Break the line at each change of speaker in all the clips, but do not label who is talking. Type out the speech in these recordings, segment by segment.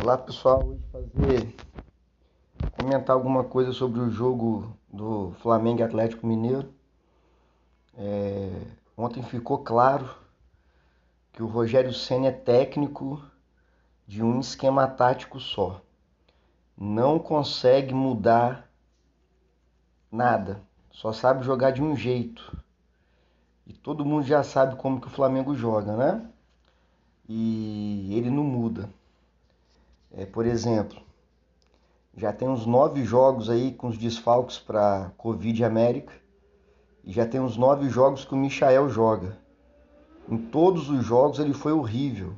Olá pessoal, hoje fazer comentar alguma coisa sobre o jogo do Flamengo Atlético Mineiro. É, ontem ficou claro que o Rogério Senna é técnico de um esquema tático só. Não consegue mudar nada, só sabe jogar de um jeito. E todo mundo já sabe como que o Flamengo joga, né? E ele não muda. É, por exemplo, já tem uns nove jogos aí com os desfalques para Covid América e já tem uns nove jogos que o Michael joga. Em todos os jogos ele foi horrível.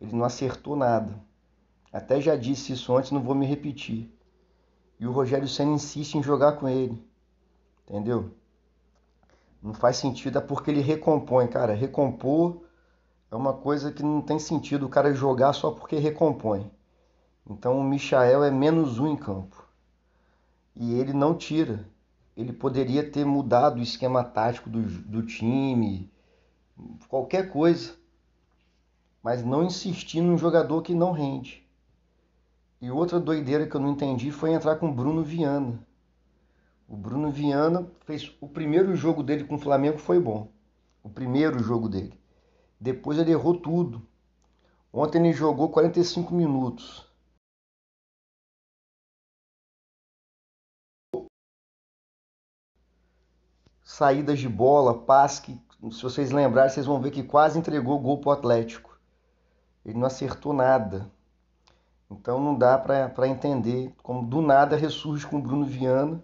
Ele não acertou nada. Até já disse isso antes, não vou me repetir. E o Rogério Senna insiste em jogar com ele. Entendeu? Não faz sentido, é porque ele recompõe, cara. Recompor é uma coisa que não tem sentido o cara jogar só porque recompõe. Então o Michael é menos um em campo. E ele não tira. Ele poderia ter mudado o esquema tático do, do time, qualquer coisa. Mas não insistir num jogador que não rende. E outra doideira que eu não entendi foi entrar com o Bruno Viana. O Bruno Viana fez o primeiro jogo dele com o Flamengo foi bom. O primeiro jogo dele. Depois ele errou tudo. Ontem ele jogou 45 minutos. Saídas de bola, passe que, se vocês lembrarem, vocês vão ver que quase entregou o gol pro Atlético. Ele não acertou nada. Então não dá para entender como do nada ressurge com o Bruno Viana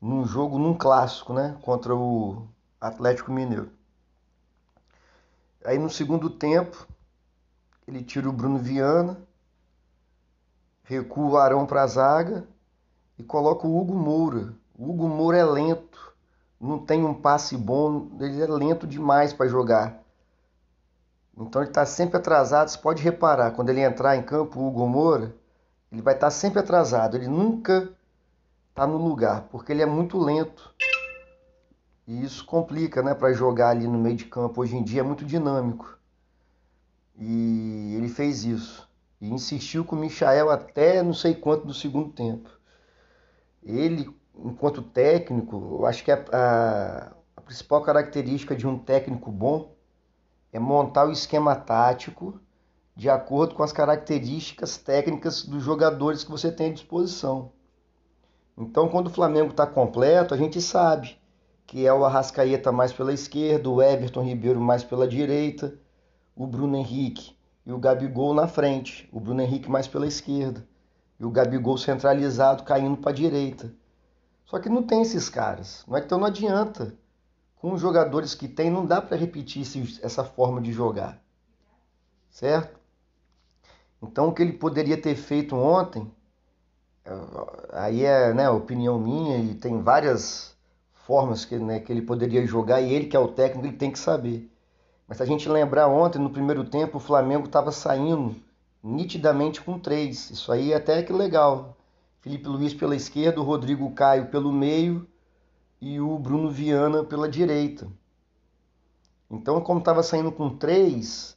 num jogo, num clássico, né? Contra o Atlético Mineiro. Aí no segundo tempo, ele tira o Bruno Viana, recua o Arão para a zaga e coloca o Hugo Moura. O Hugo Moura é lento, não tem um passe bom, ele é lento demais para jogar. Então ele está sempre atrasado. Você pode reparar, quando ele entrar em campo, o Hugo Moura, ele vai estar tá sempre atrasado. Ele nunca está no lugar, porque ele é muito lento. E isso complica, né, para jogar ali no meio de campo. Hoje em dia é muito dinâmico. E ele fez isso. E insistiu com o Michael até não sei quanto do segundo tempo. Ele, enquanto técnico, eu acho que a, a, a principal característica de um técnico bom é montar o esquema tático de acordo com as características técnicas dos jogadores que você tem à disposição. Então, quando o Flamengo está completo, a gente sabe que é o Arrascaeta mais pela esquerda, o Everton Ribeiro mais pela direita, o Bruno Henrique e o Gabigol na frente, o Bruno Henrique mais pela esquerda e o Gabigol centralizado caindo para a direita. Só que não tem esses caras, não é então não adianta. Com os jogadores que tem, não dá para repetir essa forma de jogar, certo? Então o que ele poderia ter feito ontem, aí é né, opinião minha e tem várias formas que, né, que ele poderia jogar e ele, que é o técnico, ele tem que saber. Mas se a gente lembrar ontem, no primeiro tempo, o Flamengo estava saindo nitidamente com três. Isso aí é até que legal. Felipe Luiz pela esquerda, o Rodrigo Caio pelo meio e o Bruno Viana pela direita. Então, como estava saindo com três,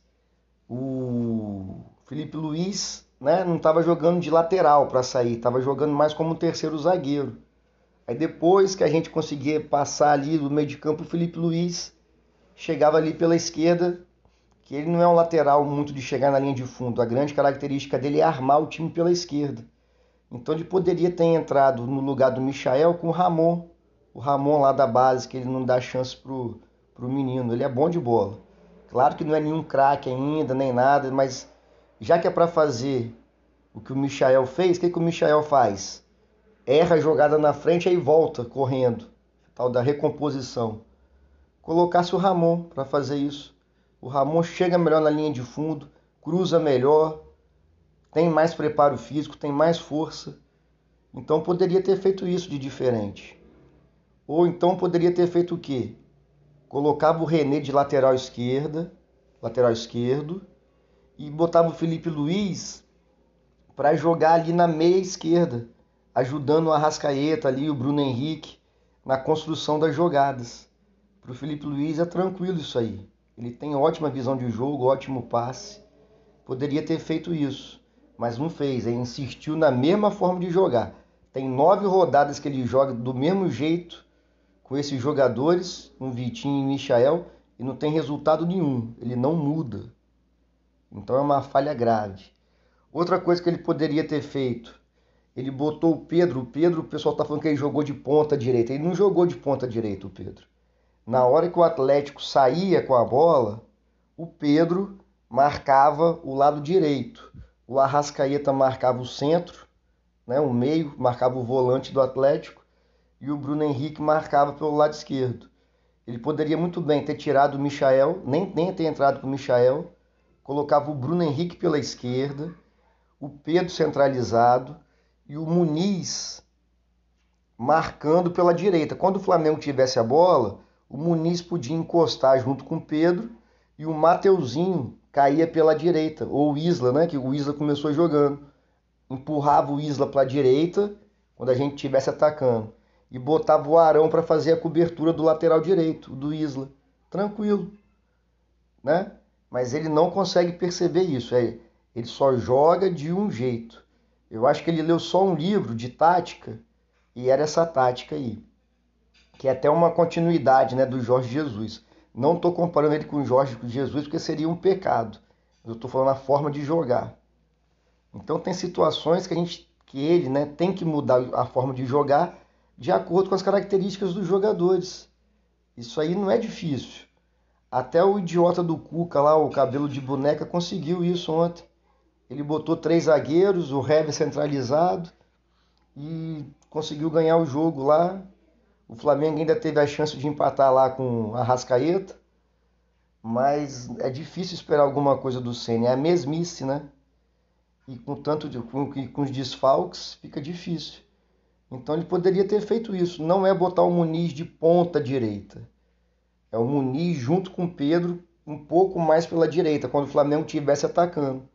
o Felipe Luiz né, não estava jogando de lateral para sair, estava jogando mais como um terceiro zagueiro. Aí depois que a gente conseguia passar ali do meio de campo, o Felipe Luiz chegava ali pela esquerda, que ele não é um lateral muito de chegar na linha de fundo. A grande característica dele é armar o time pela esquerda. Então ele poderia ter entrado no lugar do Michael com o Ramon. O Ramon lá da base, que ele não dá chance pro, pro menino. Ele é bom de bola. Claro que não é nenhum craque ainda, nem nada, mas já que é para fazer o que o Michael fez, o que, que o Michael faz? Erra a jogada na frente aí volta correndo, tal da recomposição. Colocasse o Ramon para fazer isso. O Ramon chega melhor na linha de fundo, cruza melhor, tem mais preparo físico, tem mais força. Então poderia ter feito isso de diferente. Ou então poderia ter feito o quê? Colocava o René de lateral esquerda, lateral esquerdo, e botava o Felipe Luiz para jogar ali na meia esquerda ajudando o Arrascaeta ali, o Bruno Henrique, na construção das jogadas. Para o Felipe Luiz é tranquilo isso aí. Ele tem ótima visão de jogo, ótimo passe. Poderia ter feito isso. mas não fez, ele insistiu na mesma forma de jogar. Tem nove rodadas que ele joga do mesmo jeito com esses jogadores, um Vitinho e Michael, e não tem resultado nenhum. Ele não muda. Então é uma falha grave. Outra coisa que ele poderia ter feito, ele botou o Pedro. O Pedro, o pessoal está falando que ele jogou de ponta direita. Ele não jogou de ponta direita, o Pedro. Na hora que o Atlético saía com a bola, o Pedro marcava o lado direito. O Arrascaeta marcava o centro, né, o meio, marcava o volante do Atlético. E o Bruno Henrique marcava pelo lado esquerdo. Ele poderia muito bem ter tirado o Michael, nem, nem ter entrado com o Michael, colocava o Bruno Henrique pela esquerda, o Pedro centralizado e o Muniz marcando pela direita. Quando o Flamengo tivesse a bola, o Muniz podia encostar junto com o Pedro e o Mateuzinho caía pela direita, ou o Isla, né, que o Isla começou jogando. Empurrava o Isla para a direita quando a gente estivesse atacando e botava o Arão para fazer a cobertura do lateral direito, do Isla. Tranquilo, né? Mas ele não consegue perceber isso. É, ele só joga de um jeito. Eu acho que ele leu só um livro de tática e era essa tática aí. Que é até uma continuidade né, do Jorge Jesus. Não estou comparando ele com o Jorge Jesus porque seria um pecado. Eu estou falando a forma de jogar. Então tem situações que a gente, que ele, né, tem que mudar a forma de jogar de acordo com as características dos jogadores. Isso aí não é difícil. Até o idiota do Cuca lá, o cabelo de boneca, conseguiu isso ontem. Ele botou três zagueiros, o Hever centralizado e conseguiu ganhar o jogo lá. O Flamengo ainda teve a chance de empatar lá com a Rascaeta, mas é difícil esperar alguma coisa do Senna. É a mesmice, né? E com tanto de, com, com os desfalques fica difícil. Então ele poderia ter feito isso. Não é botar o Muniz de ponta direita. É o Muniz junto com o Pedro um pouco mais pela direita, quando o Flamengo estivesse atacando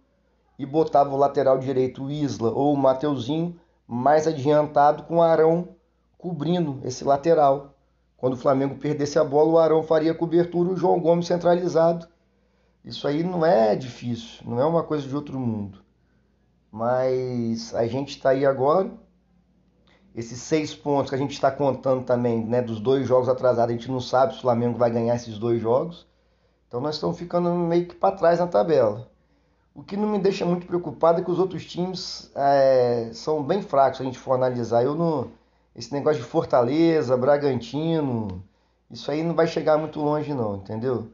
e botava o lateral direito, o Isla ou o Mateuzinho, mais adiantado com o Arão cobrindo esse lateral. Quando o Flamengo perdesse a bola, o Arão faria cobertura, o João Gomes centralizado. Isso aí não é difícil, não é uma coisa de outro mundo. Mas a gente está aí agora. Esses seis pontos que a gente está contando também, né, dos dois jogos atrasados, a gente não sabe se o Flamengo vai ganhar esses dois jogos. Então nós estamos ficando meio que para trás na tabela. O que não me deixa muito preocupado é que os outros times é, são bem fracos, se a gente for analisar. Eu não, esse negócio de Fortaleza, Bragantino, isso aí não vai chegar muito longe não, entendeu?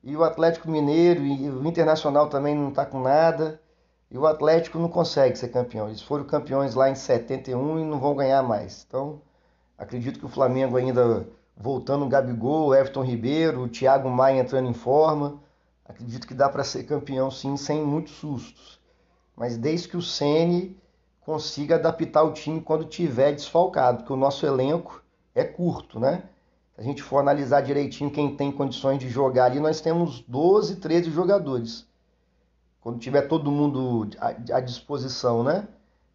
E o Atlético Mineiro e o Internacional também não está com nada. E o Atlético não consegue ser campeão. Eles foram campeões lá em 71 e não vão ganhar mais. Então, acredito que o Flamengo ainda voltando o Gabigol, Everton Ribeiro, o Thiago Maia entrando em forma. Acredito que dá para ser campeão sim, sem muitos sustos. Mas desde que o Ceni consiga adaptar o time quando tiver desfalcado, porque o nosso elenco é curto, né? Se a gente for analisar direitinho quem tem condições de jogar ali, nós temos 12, 13 jogadores. Quando tiver todo mundo à disposição, né?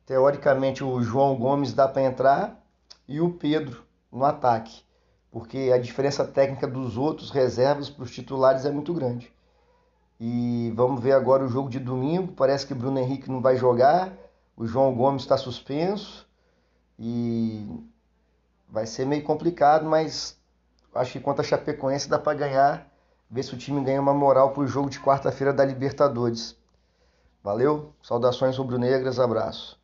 Teoricamente o João Gomes dá para entrar e o Pedro no ataque, porque a diferença técnica dos outros reservas para os titulares é muito grande. E vamos ver agora o jogo de domingo. Parece que Bruno Henrique não vai jogar. O João Gomes está suspenso. E vai ser meio complicado, mas acho que contra a Chapecoense dá para ganhar. Ver se o time ganha uma moral para o jogo de quarta-feira da Libertadores. Valeu, saudações rubro-negras, abraço.